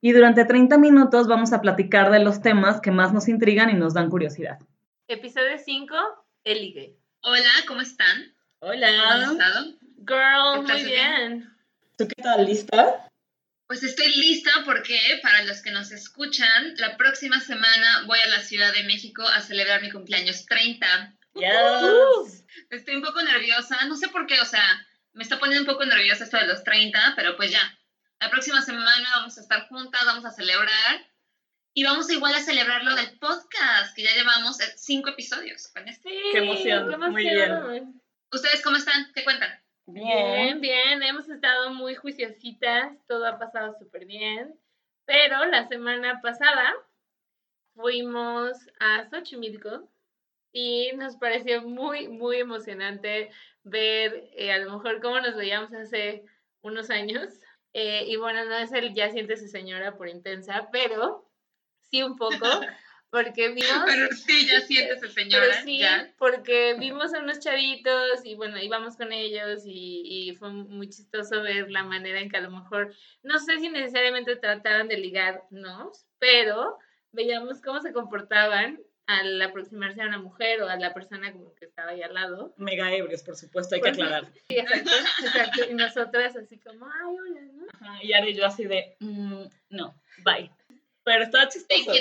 Y durante 30 minutos vamos a platicar de los temas que más nos intrigan y nos dan curiosidad. Episodio 5, El ligue. Hola, ¿cómo están? Hola. ¿Cómo han estado? Girl, muy ¿Estás bien. ¿Tú qué tal? ¿Lista? Pues estoy lista porque, para los que nos escuchan, la próxima semana voy a la Ciudad de México a celebrar mi cumpleaños 30. Yes. Estoy un poco nerviosa, no sé por qué, o sea, me está poniendo un poco nerviosa esto de los 30, pero pues ya. La próxima semana vamos a estar juntas, vamos a celebrar y vamos igual a celebrar lo del podcast, que ya llevamos eh, cinco episodios con este. Sí, Qué emoción, qué muy emoción. ¿Ustedes cómo están? ¿Qué cuentan? Bien, bien, hemos estado muy juiciositas, todo ha pasado súper bien, pero la semana pasada fuimos a Xochimilco y nos pareció muy, muy emocionante ver eh, a lo mejor cómo nos veíamos hace unos años. Eh, y bueno, no es el ya siéntese señora por intensa, pero sí un poco, porque vimos... Pero sí, ya sientes el señor. Pero sí, porque vimos a unos chavitos y bueno, íbamos con ellos y, y fue muy chistoso ver la manera en que a lo mejor, no sé si necesariamente trataban de ligarnos, pero veíamos cómo se comportaban al aproximarse a una mujer o a la persona como que estaba ahí al lado. Mega ebrios, por supuesto, hay que Pues aclarar. Sí, exacto, exacto. Y nosotras así como, ay, hola, ¿no? Ajá, y Ari y yo así de, mm, no, bye. Pero estaba chistoso.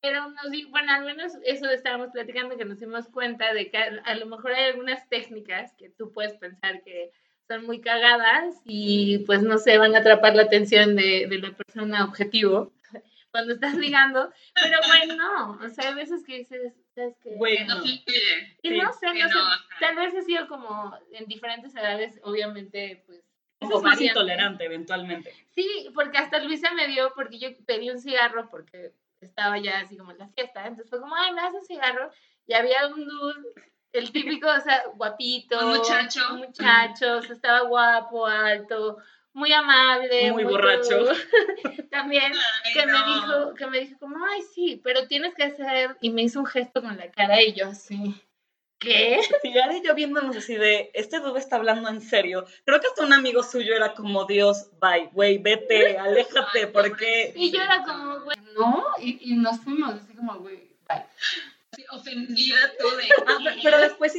Pero nos bueno, al menos eso estábamos platicando, que nos dimos cuenta de que a, a lo mejor hay algunas técnicas que tú puedes pensar que son muy cagadas y pues no sé, van a atrapar la atención de, de la persona objetivo cuando estás ligando, pero bueno, no, o sea, hay veces que dices, ¿sabes qué? Que no. Y no sé, no sé, no, ajá. tal vez he sido como en diferentes edades, obviamente, pues... Eso es más intolerante eventualmente. Sí, porque hasta Luisa me dio, porque yo pedí un cigarro porque estaba ya así como en la fiesta. Entonces fue como, ay, me das un cigarro. Y había un dude, el típico, o sea, guapito. Un muchacho. Un muchacho, o sea, estaba guapo, alto, muy amable. Muy borracho. También, Ay, que me dijo, que me dijo como, ay, sí, pero tienes que hacer. Y me hizo un gesto con la cara y yo así, ¿qué? Ari y yo viéndonos así de, este dude está hablando en serio. Creo que hasta un amigo suyo era como, Dios, bye, güey, vete, aléjate, Ay, porque... Y yo era como, güey, no. Y, y nos fuimos así como, güey, bye. Sí, ofendida tú de. Ah, pe- pero después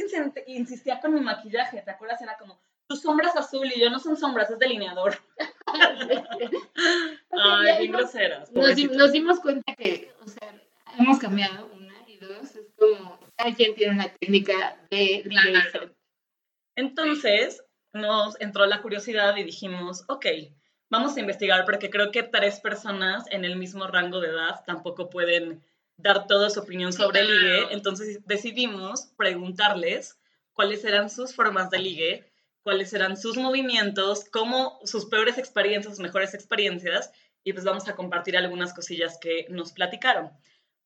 insistía con mi maquillaje, ¿te acuerdas? Era como, tu sombra es azul y yo no son sombras, es delineador. Ay, bien groseras. Nos, dimos cuenta que, o sea, hemos cambiado una y dos, es como, cada quien tiene una técnica de Claro. Entonces nos entró la curiosidad y dijimos, ok, vamos a investigar porque creo que tres personas en el mismo rango de edad tampoco pueden dar toda su opinión sobre el claro. ligue. Entonces decidimos preguntarles cuáles eran sus formas de ligue, cuáles eran sus movimientos, cómo sus peores experiencias, sus mejores experiencias, y pues vamos a compartir algunas cosillas que nos platicaron.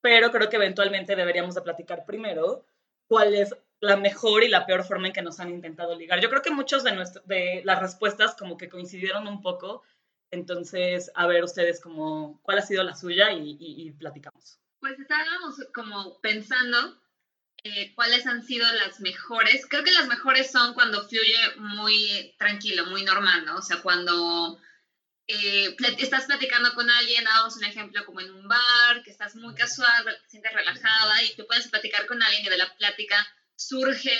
Pero creo que eventualmente deberíamos de platicar primero cuál es la mejor y la peor forma en que nos han intentado ligar. Yo creo que muchos de, nuestro- de las respuestas como que coincidieron un poco, entonces a ver ustedes como cuál ha sido la suya y, y- y platicamos. Pues estábamos como pensando eh, cuáles han sido las mejores. Creo que las mejores son cuando fluye muy tranquilo, muy normal, ¿no? O sea, cuando eh, plat- estás platicando con alguien, damos un ejemplo como en un bar, que estás muy casual, te sientes relajada y tú puedes platicar con alguien y de la plática surge,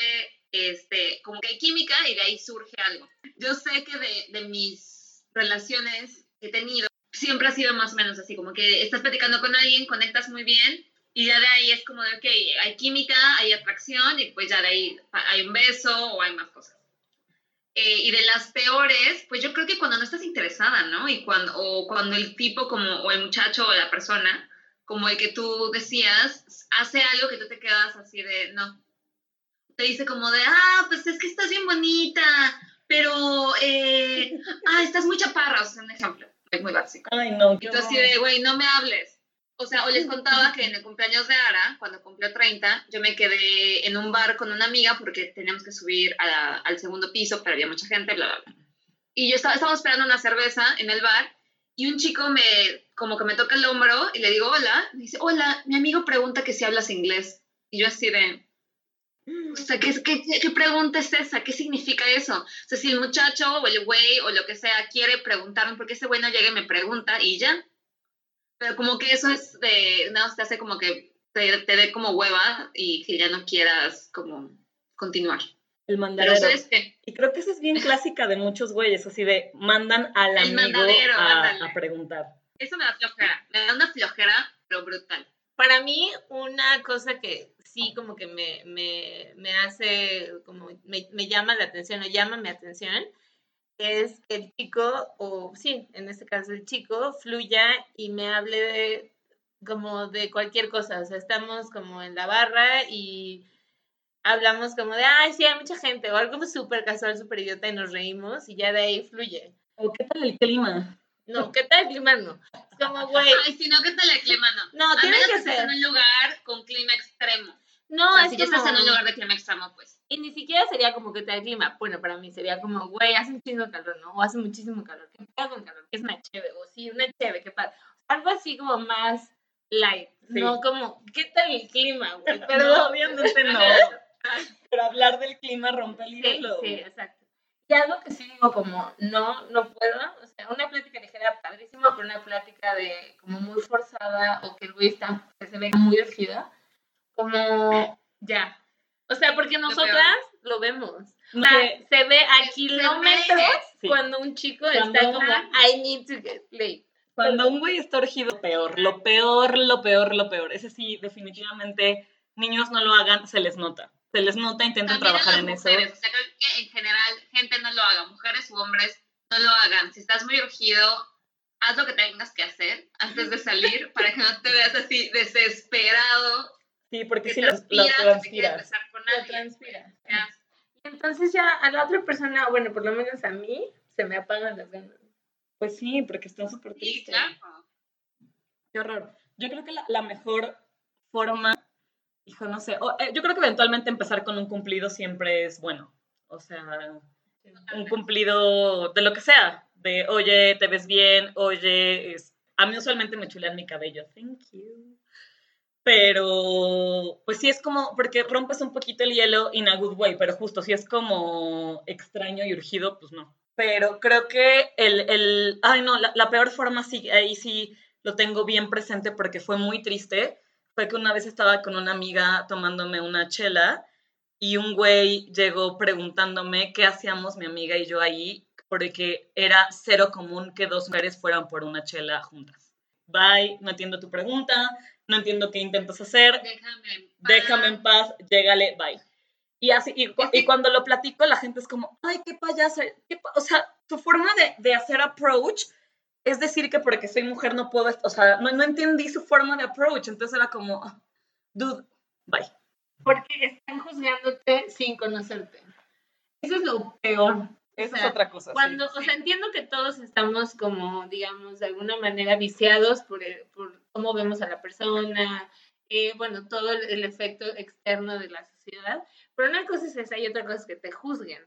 este, como que hay química y de ahí surge algo. Yo sé que de, de mis relaciones que he tenido, siempre ha sido más o menos así, como que estás platicando con alguien, conectas muy bien y ya de ahí es como de, ok, hay química, hay atracción y pues ya de ahí hay un beso o hay más cosas. Eh, y de las peores, pues yo creo que cuando no estás interesada, ¿no? Y cuando, o cuando el tipo como, o el muchacho o la persona, como el que tú decías, hace algo que tú te quedas así de, no. Te dice como de, ah, pues es que estás bien bonita, pero, eh, ah, estás muy chaparra, o sea, un ejemplo, es muy básico. Ay, no, Y tú así de, güey, no me hables. O sea, o les contaba que en el cumpleaños de Ara, cuando cumplió 30, yo me quedé en un bar con una amiga porque teníamos que subir a la- al segundo piso, pero había mucha gente, bla, bla, bla. Y yo estaba, estábamos esperando una cerveza en el bar y un chico me, como que me toca el hombro y le digo hola. Me dice, hola, mi amigo pregunta que si hablas inglés. Y yo así de, o sea, ¿qué, qué, qué pregunta es esa? ¿Qué significa eso? O sea, si el muchacho o el güey o lo que sea quiere preguntarme, porque ese güey no llega y me pregunta y ya. Pero como que eso es de, nada, te hace como que te, te dé como hueva y que ya no quieras como continuar. El Pero mandadero. ¿sabes qué? Y creo que esa es bien clásica de muchos güeyes, así de mandan al El amigo mandadero, a, ándale. a preguntar. Eso me da flojera. Me da una flojera, pero brutal. Para mí, una cosa que sí como que me, me, me hace, como me, me llama la atención o llama mi atención, es que el chico, o sí, en este caso el chico, fluya y me hable de como de cualquier cosa. O sea, estamos como en la barra y hablamos como de, ay, sí, hay mucha gente, o algo súper casual, súper idiota y nos reímos y ya de ahí fluye. ¿O qué tal el clima? No, ¿qué tal el clima? No. Es como, güey, Ay, si no, ¿qué tal el clima? No. no, A tiene menos que ser. en un lugar con clima extremo. No, o sea, es si ya estás en un lugar de clima extremo, pues. Y ni siquiera sería como que tal clima. Bueno, para mí sería como, güey, hace un chingo calor, ¿no? O hace muchísimo calor. ¿Qué pedo con calor? ¿Qué es una cheve? O sí, una cheve, ¿qué pasa? Algo así como más light. Sí. No como, ¿qué tal el clima, güey? No, Perdón. obviamente no. Pero hablar del clima rompe el Sí, hielo. sí, exacto. Y algo que sí digo como, no, no puedo. O sea, una plática ligera, padrísimo, pero una plática de como muy forzada o que el güey está, que se ve muy urgido. Como, ya. O sea, porque nosotras lo vemos. O No, sea, que- se ve a kilómetros ve, cuando un chico Cuando está como, I need to get laid. Cuando un güey está urgido, peor, lo peor, lo peor, lo peor. Ese sí, definitivamente, niños no lo hagan, se les nota. Se les nota, intenten También trabajar en mujeres, eso. O sea, creo que en general, gente no lo haga, mujeres u hombres, no lo hagan. Si estás muy urgido, haz lo que tengas que hacer antes de salir para que no te veas así desesperado, Sí, porque lo, lo transpiras. Y entonces ya a la otra persona, bueno, por lo menos a mí, se me apagan las ganas. Pues sí, porque están súper Sí, claro. Qué horror. Yo creo que la, la mejor forma, hijo, no sé, o, eh, yo creo que eventualmente empezar con un cumplido siempre es bueno. O sea, un cumplido de lo que sea, de oye, te ves bien, oye, es- a mí usualmente me chulean mi cabello, thank you. Pero, pues sí es como, porque rompes un poquito el hielo in a good way, pero justo si es como extraño y urgido, pues no. Pero creo que el, el ay no, la, la peor forma sí, ahí sí lo tengo bien presente porque fue muy triste, fue que una vez estaba con una amiga tomándome una chela y un güey llegó preguntándome qué hacíamos mi amiga y yo ahí, porque era cero común que dos mujeres fueran por una chela juntas. Bye, no entiendo tu pregunta, no entiendo qué intentas hacer, Déjame en paz. déjame en paz, llégale, bye. Y así, y, cu- y cuando lo platico, la gente es como, ay, qué payasa, qué pa-". o sea, su forma de, de hacer approach es decir que porque soy mujer no puedo, o sea, no, no entendí su forma de approach, entonces era como, "Ah, dude, bye. Porque están juzgándote sin conocerte. Eso es lo peor. Esa O sea, es otra cosa. sí. Cuando, o sea, entiendo que todos estamos como, digamos, de alguna manera viciados por, el- por cómo vemos a la persona, eh, bueno, todo el, el efecto externo de la sociedad, pero una cosa es esa y otra cosa es que te juzguen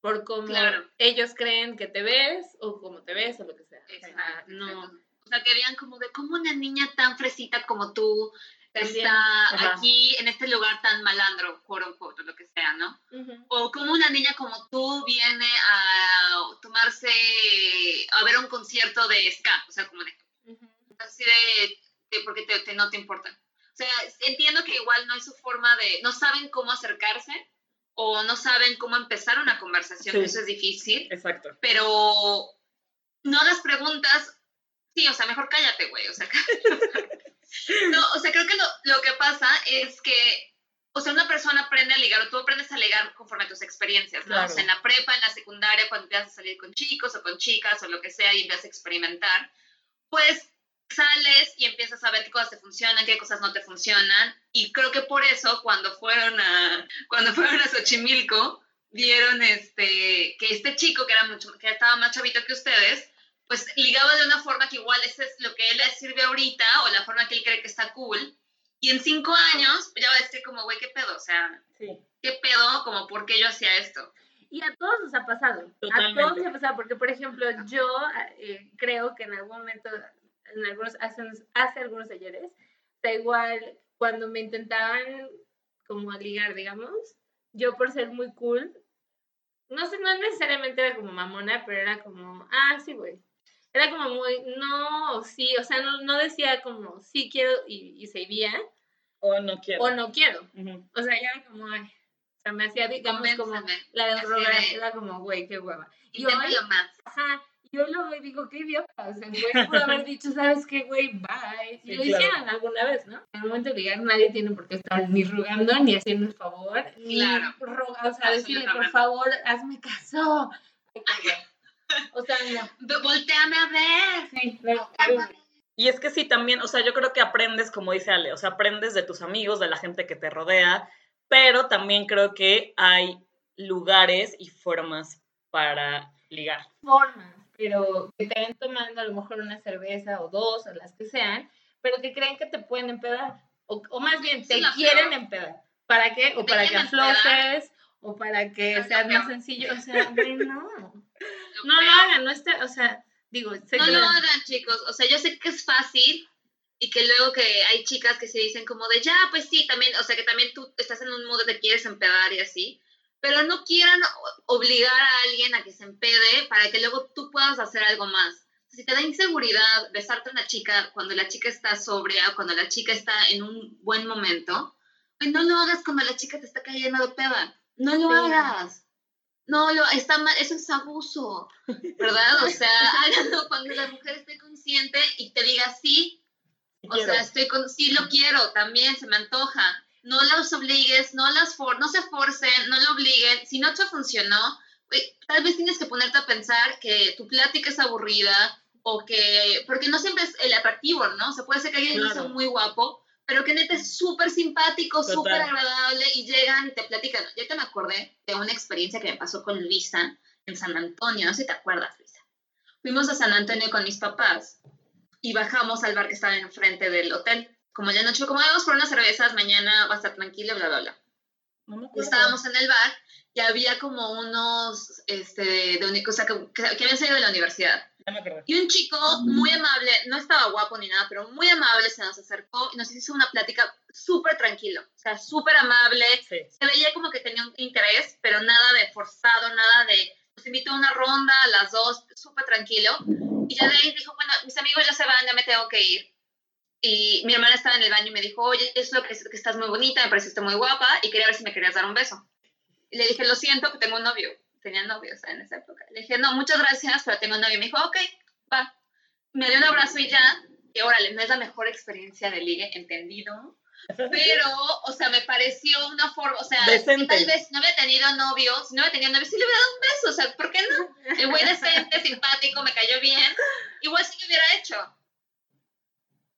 por cómo Claro. ellos creen que te ves o cómo te ves o lo que sea. Exacto, no, exacto. O sea, que vean como de cómo una niña tan fresita como tú También, está ajá. aquí en este lugar tan malandro, quote unquote, o lo que sea, ¿no? Ujú. O como una niña como tú viene a tomarse, a ver un concierto de ska, o sea, como de. Así de, de porque te, te- no te importa. O sea, entiendo que igual no es su forma de, no saben cómo acercarse o no saben cómo empezar una conversación, Sí. eso es difícil, Exacto. pero no hagas preguntas, sí, o sea, mejor cállate, güey, o sea, no, o sea, creo que lo, lo que pasa es que, o sea, una persona aprende a ligar, o tú aprendes a ligar conforme a tus experiencias, ¿no? Claro. O sea, en la prepa, en la secundaria, cuando empiezas a salir con chicos o con chicas o lo que sea y empiezas a experimentar, pues sales y empiezas a ver qué cosas te funcionan, qué cosas no te funcionan, y creo que por eso cuando fueron a, cuando fueron a Xochimilco, vieron este, que este chico que, era mucho, que estaba más chavito que ustedes, pues ligaba de una forma que igual ese es lo que él le sirve ahorita o la forma que él cree que está cool. Y en cinco años ya va a decir como, güey, ¿qué pedo? O sea, Sí. ¿qué pedo? Como, ¿por qué yo hacía esto? Y a todos nos ha pasado. Totalmente. A todos nos ha pasado, porque por ejemplo, yo eh, creo que en algún momento, en algunos, hace, hace algunos ayeres, da igual, cuando me intentaban como ligar, digamos, yo por ser muy cool, no sé, no necesariamente era como mamona, pero era como, ah, sí, güey. Era como muy, no, sí, o sea, no, no decía como, sí quiero y, y se iría, O no quiero. o no quiero. Ujú. O sea, ya era como, ay, o sea, me hacía, digamos, como la de rogar, era como, güey, qué hueva. Y hoy, Inténtalo más. ajá, yo lo veo y digo, qué idiota, o sea, el güey pudo haber dicho, ¿sabes qué, güey? Bye. Y Sí, lo claro. hicieron alguna vez, ¿no? En el momento de ligar nadie tiene por qué estar ni rogando, ni haciendo el favor, ni Claro. o sea, decirle, por favor, hazme caso. O sea, no. Voltéame a ver. Sí, no, Y es que sí, también, o sea, yo creo que aprendes, como dice Ale, o sea, aprendes de tus amigos, de la gente que te rodea, pero también creo que hay lugares y formas para ligar. formas, pero que te ven tomando a lo mejor una cerveza o dos, o las que sean, pero que creen que te pueden empedar. O, o más bien, te quieren peor. empedar. ¿Para qué? O para que aflojes, o para que seas más sencillo. O sea, no. Lo No lo hagan, no esté, o sea, digo, sé No que lo hagan, chicos. O sea, yo sé que es fácil y que luego que hay chicas que se dicen como de, ya, pues sí, también, o sea, que también tú estás en un modo de quieres empedar y así, pero no quieran obligar a alguien a que se empede para que luego tú puedas hacer algo más. Si te da inseguridad besarte a una chica cuando la chica está sobria cuando la chica está en un buen momento, pues no lo hagas cuando la chica te está cayendo de peda. No lo Sí. hagas. No, lo, está mal, eso es abuso, ¿verdad? O sea, háganlo cuando la mujer esté consciente y te diga sí, o quiero. sea, estoy con, sí lo quiero, también se me antoja. No las obligues, no las for, no se forcen, no lo obliguen. Si no te funcionó, tal vez tienes que ponerte a pensar que tu plática es aburrida o que, porque no siempre es el atractivo, ¿no? O sea, puede ser que alguien no sea Claro. muy guapo, pero que neta es súper simpático, súper agradable y llegan y te platican. Yo te me acordé de una experiencia que me pasó con Luisa en San Antonio, no sé si te acuerdas, Luisa. Fuimos a San Antonio con mis papás y bajamos al bar que estaba enfrente del hotel. Como ya noche, como vamos por unas cervezas, mañana va a estar tranquilo, bla, bla, bla. No estábamos en el bar y había como unos, este, de, o sea, que, que habían salido de la universidad. Acordé. Y un chico muy amable, no estaba guapo ni nada, pero muy amable se nos acercó y nos hizo una plática súper tranquilo, o sea, súper amable. Sí. Se veía como que tenía un interés, pero nada de forzado, nada de, nos invitó a una ronda a las dos, súper tranquilo. Y ya de ahí dijo, bueno, mis amigos ya se van, ya me tengo que ir. Y mi hermana estaba en el baño y me dijo, oye, es lo que, que estás muy bonita, me pareciste muy guapa y quería ver si me querías dar un beso. Y le dije, lo siento, que tengo un novio. Tenía novio, o sea, en esa época. Le dije, no, muchas gracias, pero tengo un novio. Y me dijo, ok, va. Me dio un abrazo y ya. Y órale, no es la mejor experiencia de ligue, entendido. Pero, o sea, me pareció una forma, o sea, Decente. tal vez no había tenido novio, si no había tenido novio, sí le hubiera dado un beso, o sea, ¿por qué no? El güey decente, simpático, me cayó bien, igual sí lo hubiera hecho.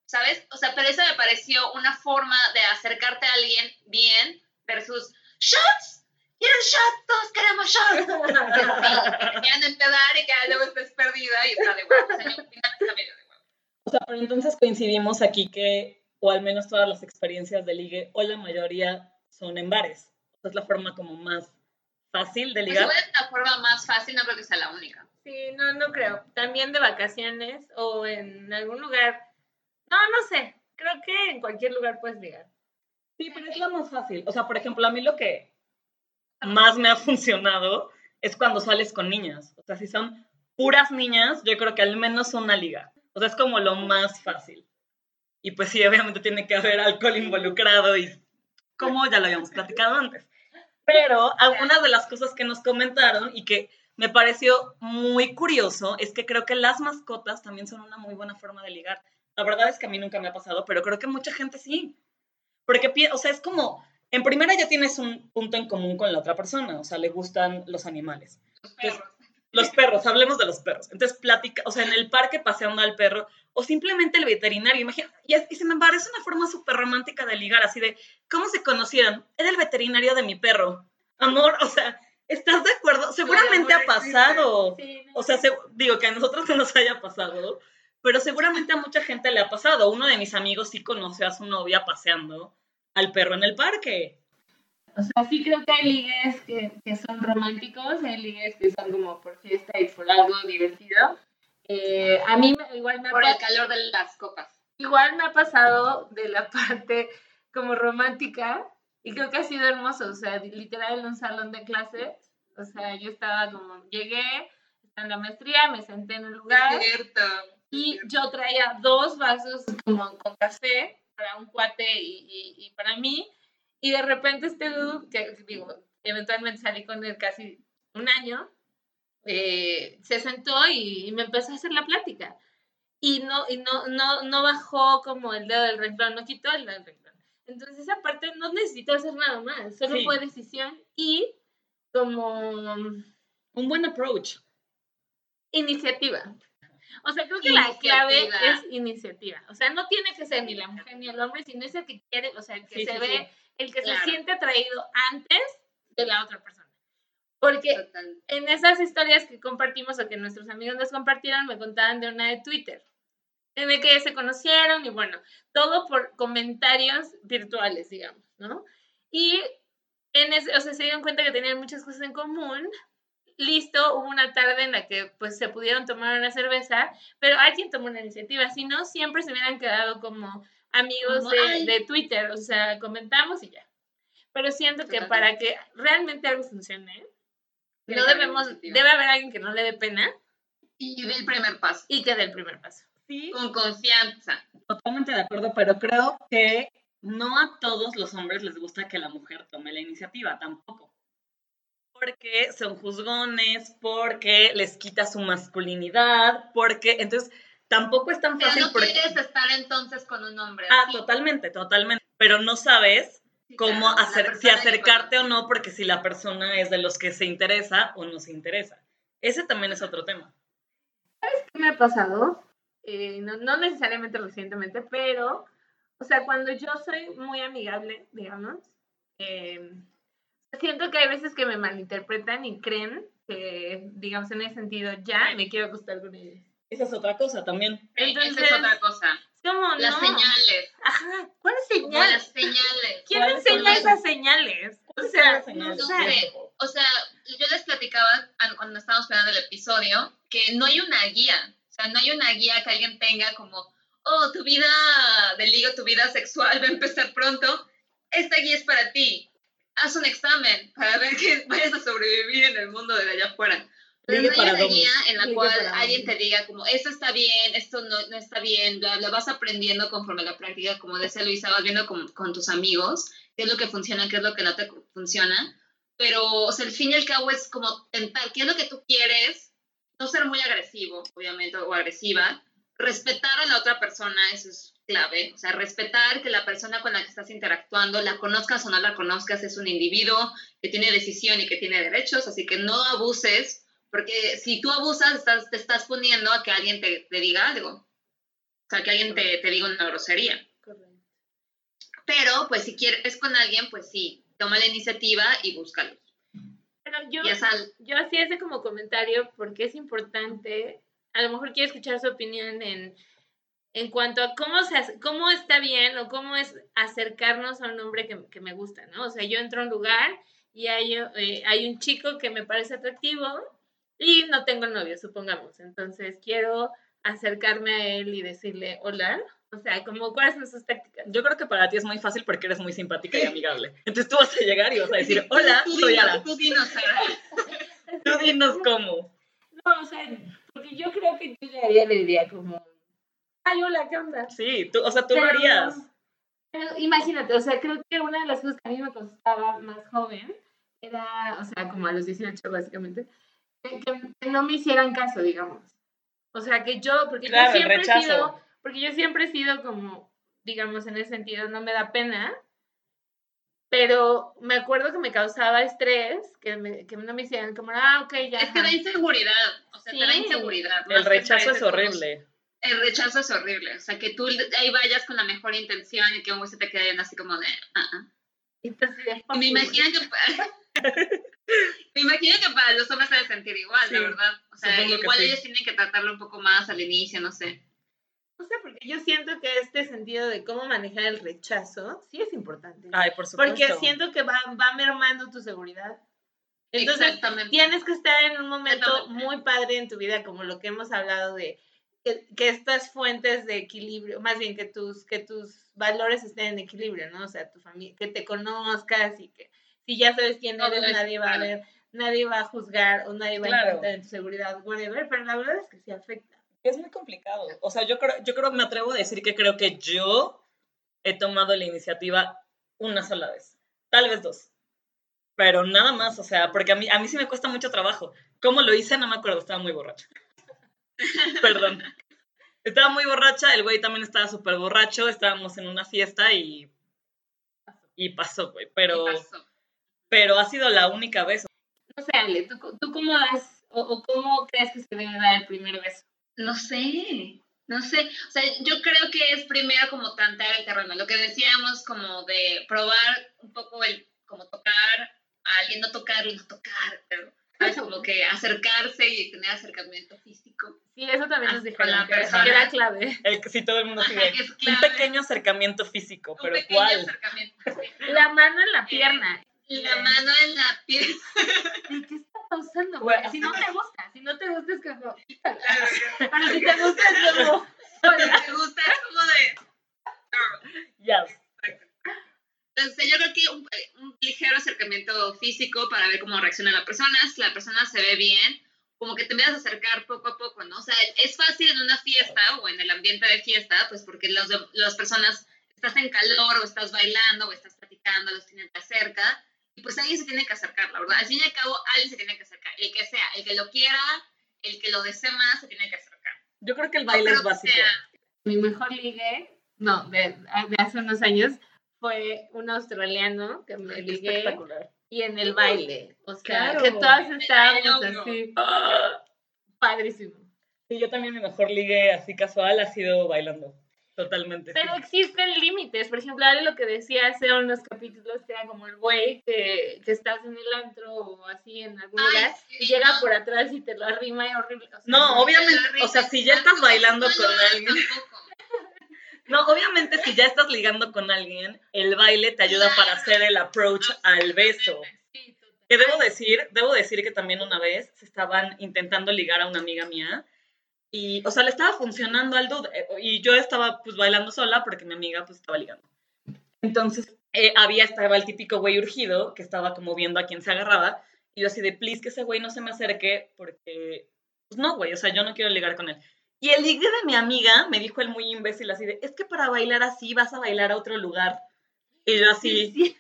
¿Sabes? O sea, pero eso me pareció una forma de acercarte a alguien bien versus shots. ¿Quieren shots? Todos queremos shots. Que te quieran empedar y que luego estés perdida y está de huevo. O sea, yo al final está medio de huevo. O sea, pero entonces coincidimos aquí que, o al menos todas las experiencias de ligue, o la mayoría son en bares. Es la forma como más fácil de Pues ligar. igual es la forma más fácil, no creo que sea la única. Sí, no, no creo. También de vacaciones o en algún lugar. No, no sé. Creo que en cualquier lugar puedes ligar. Sí, pero es la más fácil. O sea, por ejemplo, a mí lo que más me ha funcionado es cuando sales con niñas. O sea, si son puras niñas, yo creo que al menos una liga. O sea, es como lo más fácil. Y pues sí, obviamente tiene que haber alcohol involucrado y como ya lo habíamos platicado antes. Pero algunas de las cosas que nos comentaron y que me pareció muy curioso es que creo que las mascotas también son una muy buena forma de ligar. La verdad es que a mí nunca me ha pasado, pero creo que mucha gente sí. Porque, o sea, es como, en primera ya tienes un punto en común con la otra persona, o sea, le gustan los animales. Los perros. Los perros, hablemos de los perros. Entonces, platica, o sea, en el parque paseando al perro, o simplemente el veterinario, imagina, y, es- y se me parece una forma súper romántica de ligar, así de, ¿cómo se conocieron? Era el veterinario de mi perro. Amor, o sea, ¿Estás de acuerdo? Seguramente ha amor existe. pasado. Sí, no. O sea, se- digo que a nosotros no nos haya pasado, pero seguramente a mucha gente le ha pasado. Uno de mis amigos sí conoció a su novia paseando al perro en el parque. O sea, sí creo que hay ligues que, que son románticos, hay ligues que son como por fiesta y por algo divertido. Eh, a mí me- igual me, ha Por el calor de las copas. igual me ha pasado de la parte como romántica y creo que ha sido hermoso, o sea, literal en un salón de clases, o sea, yo estaba como, llegué, en la maestría, me senté en un lugar Es cierto. Y yo traía dos vasos como con café para un cuate y, y- y para mí. Y de repente este dude, que digo, eventualmente salí con él casi un año, eh, se sentó y, y me empezó a hacer la plática. Y no, y no, no, no bajó como el dedo del renglón, no quitó el dedo del renglón. Entonces esa parte no necesito hacer nada más, solo Sí. fue decisión y como Un buen approach. iniciativa. O sea, creo que la clave es iniciativa. O sea, no tiene que ser ni la mujer ni el hombre, sino es el que quiere, o sea, el que Sí, se sí, ve, sí. el que Claro. se siente atraído antes de la otra persona. Porque Total. en esas historias que compartimos o que nuestros amigos nos compartieron, me contaban de una de Twitter, en el que se conocieron y bueno, todo por comentarios virtuales, digamos, ¿no? Y en ese, o sea, se dieron cuenta que tenían muchas cosas en común. Listo, hubo una tarde en la que pues se pudieron tomar una cerveza, pero alguien tomó una iniciativa, si no, siempre se hubieran quedado como amigos Como, de, de Twitter, o sea, comentamos y ya. Pero siento que para que realmente algo funcione, no debemos, debe haber alguien que no le dé pena Y del primer paso. y que dé el primer paso. Sí, Con confianza. totalmente de acuerdo, pero creo que no a todos los hombres les gusta que la mujer tome la iniciativa, tampoco. Porque son juzgones, porque les quita su masculinidad, porque entonces tampoco es tan fácil no porque... quieres estar entonces con un hombre Ah, así. totalmente, totalmente. Pero no sabes Sí, cómo claro, la hacer, si acercarte o no, porque si la persona es de los que se interesa o no se interesa. Ese también es otro tema. ¿Qué me ha pasado? Eh, no, no necesariamente recientemente, pero, o sea, cuando yo soy muy amigable, digamos, eh, siento que hay veces que me malinterpretan y creen que, digamos, en ese sentido, ya me quiero acostar con ellos. Esa es otra cosa también. Eh, Esa Entonces, es otra cosa. Es como, Las no. señales. Ajá, ¿cuáles señales? las señales. ¿Quién ¿Cuáles son enseña esas señales? O ¿Cuáles sea, señales? no sé. O sea, yo les platicaba an- cuando estábamos planeando el episodio que no hay una guía. O sea, no hay una guía que alguien tenga como, oh, tu vida de liga, tu vida sexual va a empezar pronto. Esta guía es para ti. Haz un examen para ver que vayas a sobrevivir en el mundo de allá afuera. Pero no hay una guía en la Ligue cual alguien te diga como, esto está bien, esto no, no está bien, bla, bla. Vas aprendiendo conforme la práctica, como decía Luisa, vas viendo con, con tus amigos qué es lo que funciona, qué es lo que no te funciona. Pero, o sea, al fin y al cabo es como tentar, ¿qué es lo que tú quieres? No ser muy agresivo, obviamente, o agresiva. Respetar a la otra persona, eso es clave. O sea, respetar que la persona con la que estás interactuando, la conozcas o no la conozcas, es un individuo que tiene decisión y que tiene derechos, así que no abuses, porque si tú abusas, estás, te estás poniendo a que alguien te, te diga algo. O sea, que alguien te, te diga una grosería. Correcto. Pero, pues, si quieres con alguien, pues sí, toma la iniciativa y búscalo. Pero yo, yo hacía ese como comentario porque es importante, a lo mejor quiero escuchar su opinión en, en cuanto a cómo, se, cómo está bien o cómo es acercarnos a un hombre que, que me gusta, ¿no? O sea, yo entro a un lugar y hay, eh, hay un chico que me parece atractivo y no tengo novio, supongamos. Entonces quiero acercarme a él y decirle hola. O sea, como, ¿cuáles son sus tácticas? Yo creo que para ti es muy fácil porque eres muy simpática y amigable. Entonces tú vas a llegar y vas a decir, hola, soy Ara. Tú dinos, Sara. Tú dinos cómo. No, o sea, porque yo creo que yo llegaría le diría como, ay, hola, ¿qué onda? Sí, tú, o sea, tú lo Pero- harías. Pero imagínate, o sea, creo que una de las cosas que a mí me costaba más joven era, o sea, como a los 18 básicamente, que, que no me hicieran caso, digamos. O sea, que yo, porque Claro, yo siempre he sido, porque yo siempre he sido como, digamos, en ese sentido, no me da pena, pero me acuerdo que me causaba estrés, que, me- que no me hicieran como, ah, ok, ya. Es que ajá". da inseguridad. O sea, te da Sí. inseguridad. El rechazo es como- horrible. El rechazo es horrible. O sea, que tú ahí vayas con la mejor intención y que un güey se te quede así como de, ah, ah. Entonces, Y me imagino que, Me imagino que para los hombres se debe sentir igual, Sí, la verdad. O sea, igual sí. ellos tienen que tratarlo un poco más al inicio, no sé. No sé, porque yo siento que este sentido de cómo manejar el rechazo sí es importante. Ay, por supuesto. porque siento que va, va mermando tu seguridad. Entonces, tienes que estar en un momento muy padre en tu vida, como lo que hemos hablado de que, que estas fuentes de equilibrio, más bien que tus, que tus valores estén en equilibrio, ¿no? O sea, tu familia, que te conozcas y que si ya sabes quién eres, nadie va a ver, nadie va a juzgar o nadie va a Claro. importar en tu seguridad, whatever, pero la verdad es que sí afecta. Es muy complicado. O sea, yo creo, yo creo, me atrevo a decir que creo que yo he tomado la iniciativa una sola vez. Tal vez dos. Pero nada más, o sea, porque a mí, a mí sí me cuesta mucho trabajo. ¿Cómo lo hice? No me acuerdo, estaba muy borracha. Perdón. Estaba muy borracha, el güey también estaba súper borracho, estábamos en una fiesta y, y pasó, güey. Pero, pero ha sido la única vez. No sé, Ale, ¿tú, tú cómo das o, o cómo crees que se debe dar el primer beso? No sé, no sé. O sea, yo creo que es primero como tantear el terreno. Lo que decíamos como de probar un poco el, como tocar a alguien, no tocarlo, no tocar, pero ¿sabes? como que acercarse y tener acercamiento físico. Sí, eso también nos con la persona. que era clave. El que sí todo el mundo sigue. Un pequeño acercamiento físico, Un pero pequeño ¿cuál? acercamiento. La mano en la pierna. La mano en la piel. ¿De qué está causando? Bueno. Si no te gusta, si no te gusta es como, quítala. Pero si te gusta es como, que me gusta es como de... Yes. Entonces, yo creo que un, un ligero acercamiento físico para ver cómo reacciona la persona. Si la persona se ve bien, como que te empiezas a acercar poco a poco, ¿no? O sea, es fácil en una fiesta o en el ambiente de fiesta, pues porque los las personas estás en calor o estás bailando o estás platicando, los tienen cerca. Y pues alguien se tiene que acercar, la verdad. Al fin y al cabo, alguien se tiene que acercar. El que sea, el que lo quiera, el que lo desee más, se tiene que acercar. Yo creo que el No baile es básico. sea- mi mejor ligue, no, de, de hace unos años, fue un australiano que me ligué Espectacular. y en el baile. O sea, Claro. que todas estábamos así. ¡ah! Padrísimo. Sí, yo también mi mejor ligue así casual ha sido bailando. Totalmente. sí. Pero existen límites. Por ejemplo, Ale lo que decía hace unos capítulos que era como el güey que, que estás en el antro o así en algún Ay, lugar sí, y llega no. por atrás y te lo arrima y horrible. O sea, No, obviamente, o sea, si ya estás bailando No con alguien, tampoco. no, obviamente si ya estás ligando con alguien, el baile te ayuda para hacer el approach al beso. Que debo decir, debo decir que también una vez se estaban intentando ligar a una amiga mía y, o sea, le estaba funcionando al dude eh, y yo estaba pues bailando sola porque mi amiga pues estaba ligando. Entonces, eh, había, estaba el típico güey urgido que estaba como viendo a quién se agarraba y yo así de, please, que ese güey no se me acerque porque, pues no, güey, o sea, yo no quiero ligar con él. Y el ligue de mi amiga me dijo el muy imbécil así de, es que para bailar así vas a bailar a otro lugar. Y yo así, Sí.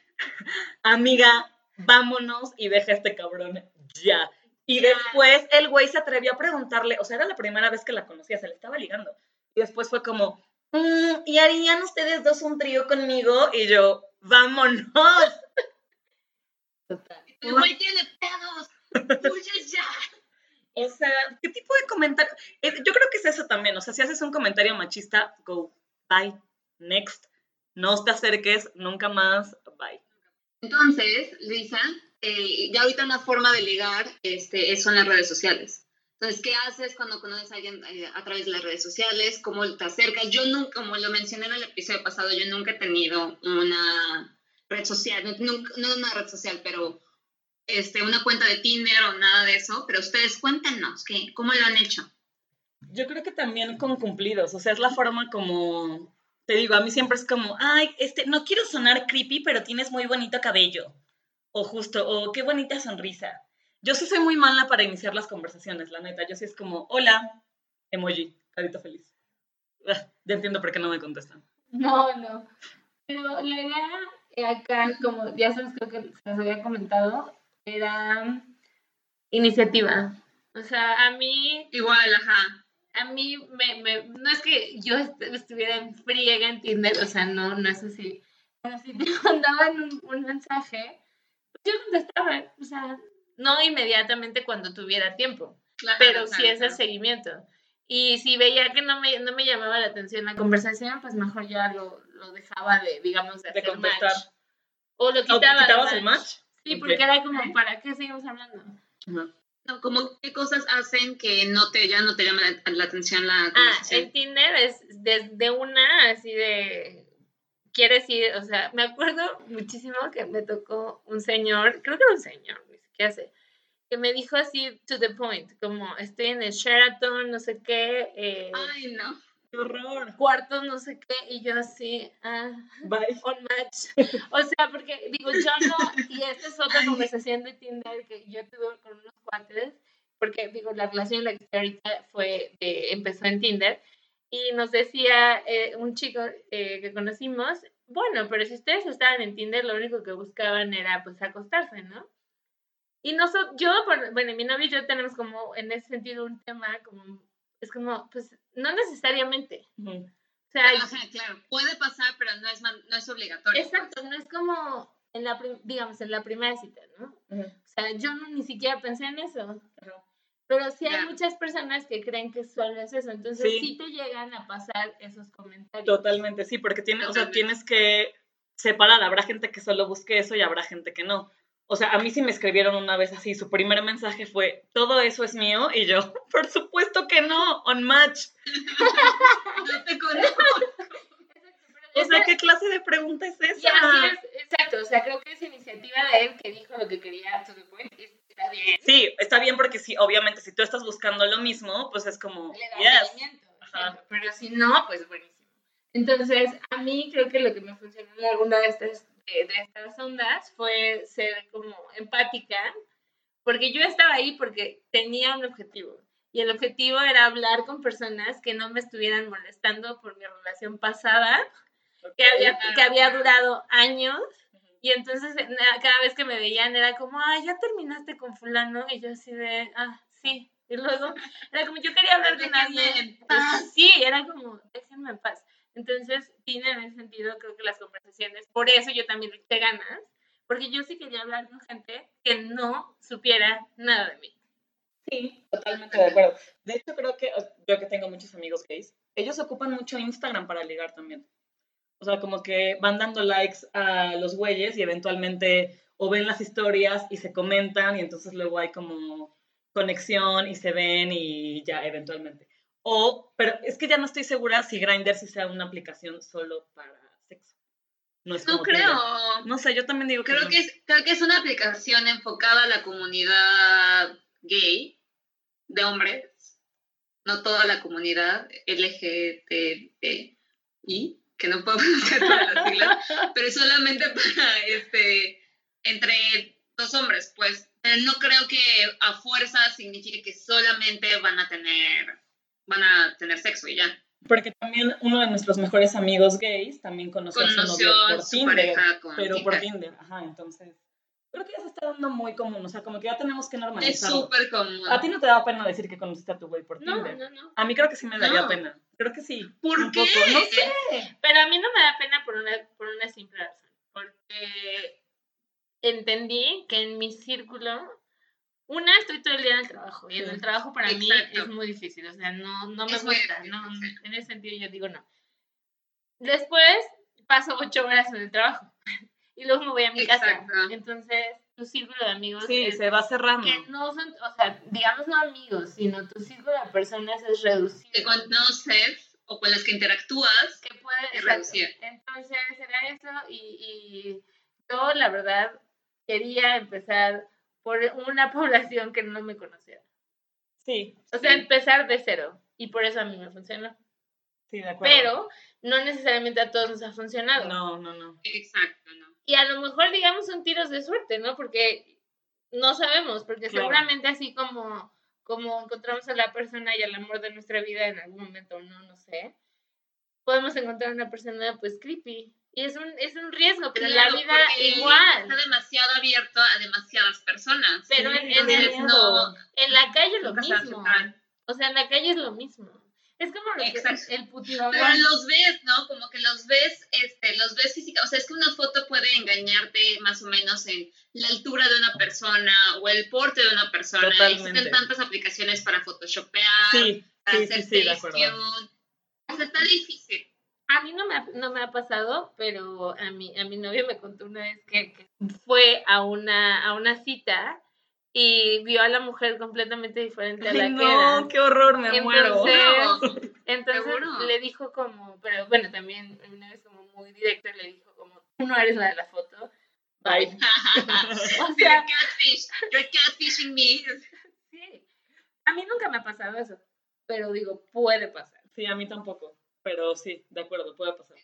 amiga, vámonos y deja a este cabrón ya. Y después el güey se atrevió a preguntarle, o sea, era la primera vez que la conocía, se le estaba ligando. Y después fue como, "Mm, ¿y harían ustedes dos un trío conmigo? Y yo, vámonos. Total. El güey tiene pedos. Huye ya. O sea, ¿qué tipo de comentario? Eh, Yo creo que es eso también, o sea, si haces un comentario machista, go, bye, next, no te acerques, nunca más, bye. Entonces, Lisa, eh, ya ahorita una forma de ligar este, es- son las redes sociales. Entonces, ¿qué haces cuando conoces a alguien eh, a través de las redes sociales? ¿Cómo te acercas? Yo nunca, como lo mencioné en el episodio pasado, yo nunca he tenido una red social, no, nunca- no una red social, pero este, una cuenta de Tinder o nada de eso. Pero ustedes cuéntenos, ¿qué, ¿cómo lo han hecho? Yo creo que también con cumplidos, o sea, es la forma como, te digo, a mí siempre es como, ay, este, no quiero sonar creepy, pero tienes muy bonito cabello, o justo, o qué bonita sonrisa. Yo sí soy muy mala para iniciar las conversaciones, la neta, yo sí es como, hola, emoji, carita feliz. Ah, ya entiendo por qué no me contestan. No, no. Pero la idea eh, acá, como ya sabes, creo que se los había comentado, era iniciativa. O sea, a mí, Igual, ajá. a mí me, me- no es que yo est- estuviera en friega en Tinder, o sea, no, no es así. Pero si te mandaban un, un mensaje, yo contestaba, o sea, no inmediatamente cuando tuviera tiempo Claro, pero claro, sí es el claro. seguimiento. Y si veía que no me, no me llamaba la atención la conversación, pues mejor ya lo, lo dejaba de, digamos, de, De hacer contestar. match. O lo ¿O quitaba. de ¿Quitabas el match? Sí, Ok. porque era como, ¿para qué seguimos hablando? No, como qué cosas hacen que no te, ya no te llama la, la atención la Ah, conversación. en Tinder es desde una así de quieres ir, o sea, me acuerdo muchísimo que me tocó un señor, creo que era un señor, ni siquiera sé, que me dijo así to the point, como estoy en el Sheraton, no sé qué, eh, Ay, no. ¡Qué horror! cuartos, no sé qué, y yo así, ah, Bye. on match. O sea, porque digo, yo no, y esta es otra Ay. conversación de Tinder que yo tuve con unos cuates, porque digo, la relación en la que estoy ahorita fue, de- empezó en Tinder, y nos decía eh, un chico eh, que conocimos, bueno, pero si ustedes estaban en Tinder, lo único que buscaban era pues acostarse, ¿no? Y nosotros, yo, por- bueno, mi novio y yo tenemos como en ese sentido un tema como, es como, pues no necesariamente. O sea, Ajá, claro. Puede pasar, pero no es, no es obligatorio. Exacto, no es como en la, digamos, en la primera cita, ¿no? O sea, yo no, ni siquiera pensé en eso. Ajá. Pero sí hay muchas personas que creen que solo es eso. Entonces Sí. sí, te llegan a pasar esos comentarios. Totalmente, sí, porque tiene, o sea, tienes que separar. Habrá gente que solo busque eso y habrá gente que no. O sea, a mí sí me escribieron una vez así, su primer mensaje fue, todo eso es mío, y yo, por supuesto que no, on match. No te conozco. O sea, ¿qué clase de pregunta es Y esa? así es, exacto. O sea, creo que esa iniciativa de él que dijo lo que quería to the point está bien. Sí, está bien porque sí, obviamente, si tú estás buscando lo mismo, pues es como, Le da yes. Ajá. exacto. Pero si no, pues buenísimo. Entonces, a mí creo que lo que me funcionó en alguna de estas, de, de estas ondas fue ser como empática, porque yo estaba ahí porque tenía un objetivo. Y el objetivo era hablar con personas que no me estuvieran molestando por mi relación pasada, que había, que había durado años. Y entonces na- cada vez que me veían era como, ay, ya terminaste con fulano. Y yo así de, ah, sí. Y luego era como, yo quería hablar en paz. Pues sí, era como, déjenme en paz. Entonces, tiene en ese sentido, creo que las conversaciones, por eso yo también eché ganas, porque yo sí quería hablar con gente que no supiera nada de mí. Sí, totalmente de acuerdo. De hecho, creo que yo que tengo muchos amigos gays, ellos ocupan mucho Instagram para ligar también. O sea, como que van dando likes a los güeyes y eventualmente o ven las historias y se comentan y entonces luego hay como conexión y se ven y ya eventualmente. O, pero es que ya no estoy segura si Grindr sí sea una aplicación solo para sexo. No es No Tinder. creo. No sé, yo también digo que Creo no. que, es, creo que es una aplicación enfocada a la comunidad gay de hombres, no toda la comunidad LGTBI, que no puedo pronunciar todas las siglas, pero es solamente para este entre dos hombres, pues. Pero no creo que a fuerza signifique que solamente van a tener van a tener sexo y ya. Porque también uno de nuestros mejores amigos gays también conoció, a su novio por su Tinder. pareja con pero por. Tinder, ajá, entonces. Creo que ya se está dando muy común, o sea, como que ya tenemos que Es normalizarlo. súper común. A ti no te daba pena decir que conociste a tu güey por No, Tinder. no, no. A mí creo que sí me daría No. pena. Creo que sí. ¿Por un qué? poco. No sé. Pero a mí no me da pena por una, por una simple razón. Porque entendí que en mi círculo, una, estoy todo el día en el trabajo. Y en el trabajo para mí es muy difícil. O sea, no, no me Es gusta. difícil, No, sí. en ese sentido yo digo no. Después paso ocho horas en el trabajo. Y luego me voy a mi Exacto. casa. Entonces, tu círculo de amigos Sí, es- se va cerrando. que no son, o sea, digamos no amigos, sino tu círculo de personas es reducido. que conoces o con las que interactúas que puede Es exacto. reducir. Entonces era eso y, y yo la verdad quería empezar por una población que no me conocía. Sí. O sea, sí, empezar de cero y por eso a mí me funcionó. sí, de acuerdo. Pero no necesariamente a todos nos ha funcionado. No, no, no. exacto no Y a lo mejor digamos son tiros de suerte, ¿no? Porque no sabemos, porque Claro. seguramente así como como encontramos a la persona y al amor de nuestra vida en algún momento o no, no sé, podemos encontrar una persona pues creepy. Y es un, es un riesgo, pero en la vida igual. está demasiado abierto a demasiadas personas Pero Sí, en, el- no en la calle es lo a mismo. O sea, en la calle es lo mismo. Es como lo que, el pero los ves no como que los ves este los ves física o sea es que una foto puede engañarte más o menos en la altura de una persona o el porte de una persona Totalmente. existen tantas aplicaciones para photoshopear Sí, para sí, hacer sí, acuerdo. o sea está difícil. A mí no me, ha, no me ha pasado, pero a mi, a mi novio me contó una vez que, que fue a una, a una cita y vio a la mujer completamente diferente a la Ay, que era. no, qué horror, me muero. Entonces, entonces Seguro. le dijo como, pero bueno, también una vez como muy directo le dijo como, tú no eres la de la foto. Bye. O You're sea, catfish. You're catfishing me. sí. A mí nunca me ha pasado eso, pero digo, puede pasar. Sí, a mí tampoco, pero sí, de acuerdo, puede pasar.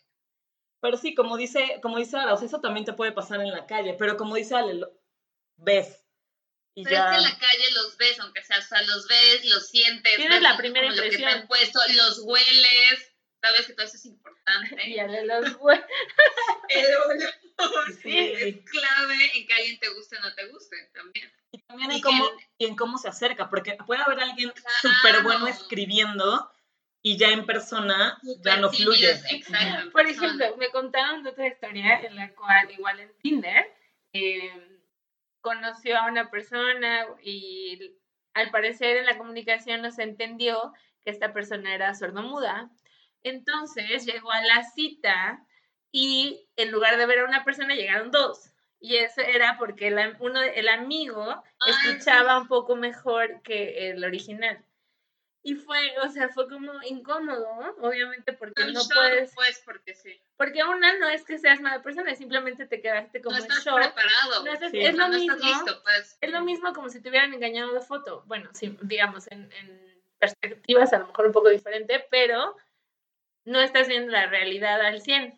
Pero sí, como dice, como dice Ara, o sea, eso también te puede pasar en la calle, pero como dice Ale, lo- ves y Pero ya. es que en la calle los ves, aunque sea, o sea, los ves, los sientes. Tienes ves la primera lo que te impresión. han puesto, los hueles, sabes que todo eso es importante. Y a los hue- El olor Sí. es clave en que alguien te guste o no te guste también. Y también en Y cómo, y en cómo se acerca, porque puede haber alguien Claro. súper bueno escribiendo y ya en persona ya no fluye. Exacto. Por persona. ejemplo, me contaron de otra historia en la cual, igual en Tinder, eh, conoció a una persona y al parecer en la comunicación no se entendió que esta persona era sordomuda. Entonces llegó a la cita y en lugar de ver a una persona llegaron dos. Y eso era porque el, uno, el amigo Ay, escuchaba un poco mejor que el original. Y fue, o sea, fue como incómodo, obviamente, porque Un no shock, puedes Pues porque sí. porque una no es que seas mala persona, simplemente te quedaste como no en estás shock. preparado. No estás- Sí. es lo no mismo. estás listo, pues. Es lo mismo como si te hubieran engañado de foto. Bueno, sí, digamos, en, en perspectivas a lo mejor un poco diferente, pero no estás viendo la realidad al 100.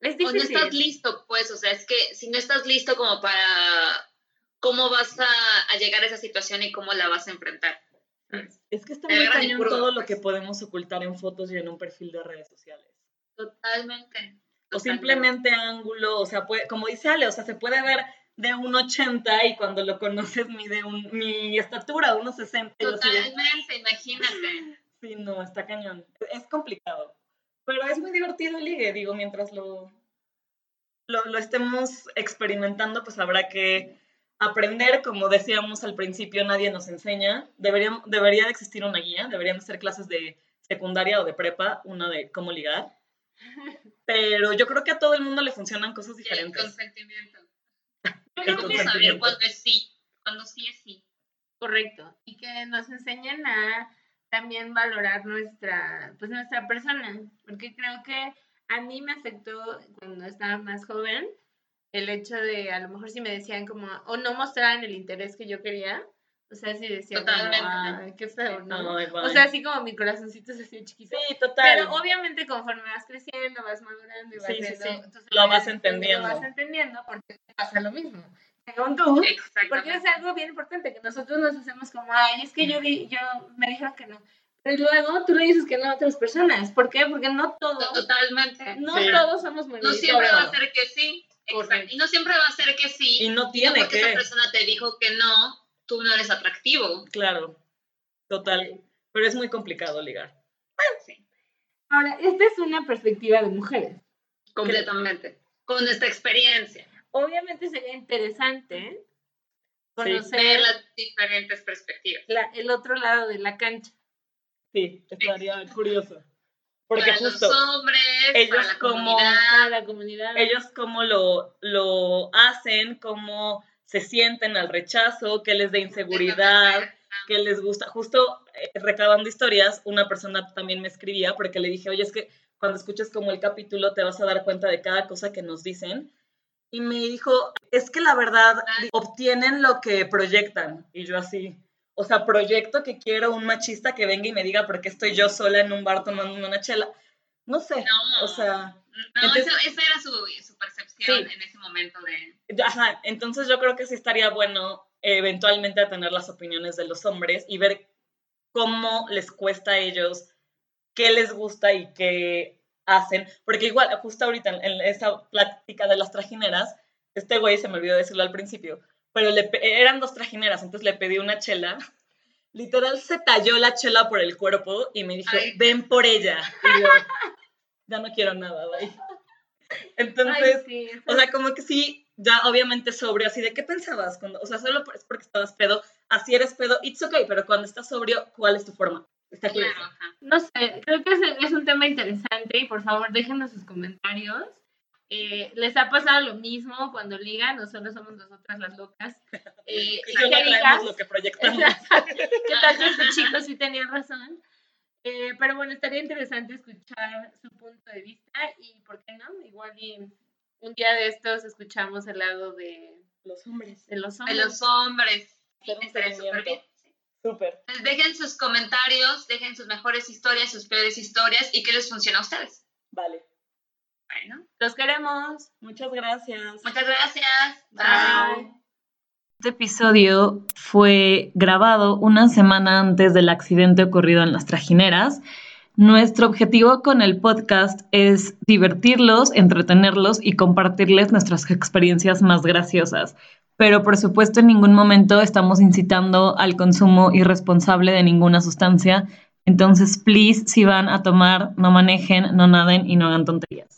Es O no difícil. estás listo, pues, o sea, es que si no estás listo como para cómo vas a, a llegar a esa situación y cómo la vas a enfrentar. Es que está muy cañón todo lo pues. que podemos ocultar en fotos y en un perfil de redes sociales. Totalmente. O totalmente. simplemente ángulo, o sea, puede, como dice Ale, o sea, se puede ver de un 80 y cuando lo conoces mide un, mi estatura, unos 60. y yo así de, Totalmente, imagínate. Sí, no, está cañón. Es complicado. Pero es muy divertido el ligue, digo, mientras lo, lo, lo estemos experimentando, pues habrá que aprender, como decíamos al principio, nadie nos enseña. Debería, debería de existir una guía, deberían de ser clases de secundaria o de prepa, una de cómo ligar. Pero yo creo que a todo el mundo le funcionan cosas el diferentes. consentimiento. El Pero ¿cómo saber consentimiento. cuándo es sí? Cuando sí es sí. Correcto. Y que nos enseñen a también valorar nuestra, pues nuestra persona. Porque creo que a mí me afectó cuando estaba más joven el hecho de a lo mejor si me decían como, o no mostraran el interés que yo quería. O sea, si decían como, Totalmente. "Ay, qué feo, ¿no? Ay, O sea, así como mi corazoncito se hacía chiquito. sí, total. Pero obviamente conforme vas creciendo, vas madurando y vas Sí, sí, viendo sí. tus Lo vas entendiendo. Lo vas entendiendo porque te pasa lo mismo. Según tú, porque es algo bien importante que nosotros nos hacemos como, ay, es que yo, yo me dijeron que no. Pero luego tú le dices que no a otras personas. ¿Por qué? Porque no todos, Totalmente. no Sí. todos somos muy No siempre va a ser que sí. Correcto. Y no siempre va a ser que sí. Y no no tiene porque que. esa persona te dijo que no, tú no eres atractivo. Claro, total. Pero es muy complicado ligar. Ahora, esta es una perspectiva de mujeres. Completamente. Con nuestra experiencia. Obviamente sería interesante conocer Ver las diferentes perspectivas. la- el otro lado de la cancha. Sí, estaría curioso. Porque para justo los hombres, ellos para como- comunidad. A la comunidad. ellos cómo lo, lo hacen, cómo se sienten al rechazo, qué les da inseguridad, qué les gusta. Justo eh, recabando historias, una persona también me escribía porque le dije, oye, es que cuando escuches como el capítulo te vas a dar cuenta de cada cosa que nos dicen. Y me dijo, es que la verdad, obtienen lo que proyectan. Y yo así, o sea, proyecto que quiero un machista que venga y me diga por qué estoy yo sola en un bar tomando una chela. No sé, No. o sea, No, Entonces- eso- esa era su, su percepción Sí. en ese momento de... Ajá, entonces yo creo que sí estaría bueno eventualmente tener las opiniones de los hombres y ver cómo les cuesta a ellos, qué les gusta y qué hacen. Porque igual, justo ahorita en, esa plática de las trajineras, este güey, se me olvidó decirlo al principio, pero le eran dos trajineras, entonces le pedí una chela. Literal se talló la chela por el cuerpo y me dijo, Ay. ven por ella. Y yo, ya no quiero nada, güey. Entonces, Ay, sí, eso o sea, como que sí, ya obviamente sobrio, así de qué pensabas cuando, o sea, solo es porque estabas pedo, así eres pedo, it's okay, pero cuando estás sobrio, ¿cuál es tu forma? Está claro. Claro, ajá. No sé, creo que es, es un tema interesante y por favor déjenos sus comentarios. Eh, ¿Les ha pasado lo mismo cuando ligan o solo somos nosotras las locas? Eh, Y traemos lo que proyectamos. ¿Qué tal que este chico sí tenía razón? Eh, pero bueno, estaría interesante escuchar su punto de vista y, ¿por qué no? Igual y un día de estos escuchamos el lado de, Los hombres. de los De hombres. los hombres. Estaría bien. Súper. Pues dejen sus comentarios, dejen sus mejores historias, sus peores historias y qué les funciona a ustedes. Vale. Bueno, Los queremos. Muchas gracias. muchas gracias. Bye. Este episodio fue grabado una semana antes del accidente ocurrido en las trajineras. Nuestro objetivo con el podcast es divertirlos, entretenerlos y compartirles nuestras experiencias más graciosas. Pero por supuesto en ningún momento estamos incitando al consumo irresponsable de ninguna sustancia. Entonces, please, si van a tomar, no manejen, no naden y no hagan tonterías.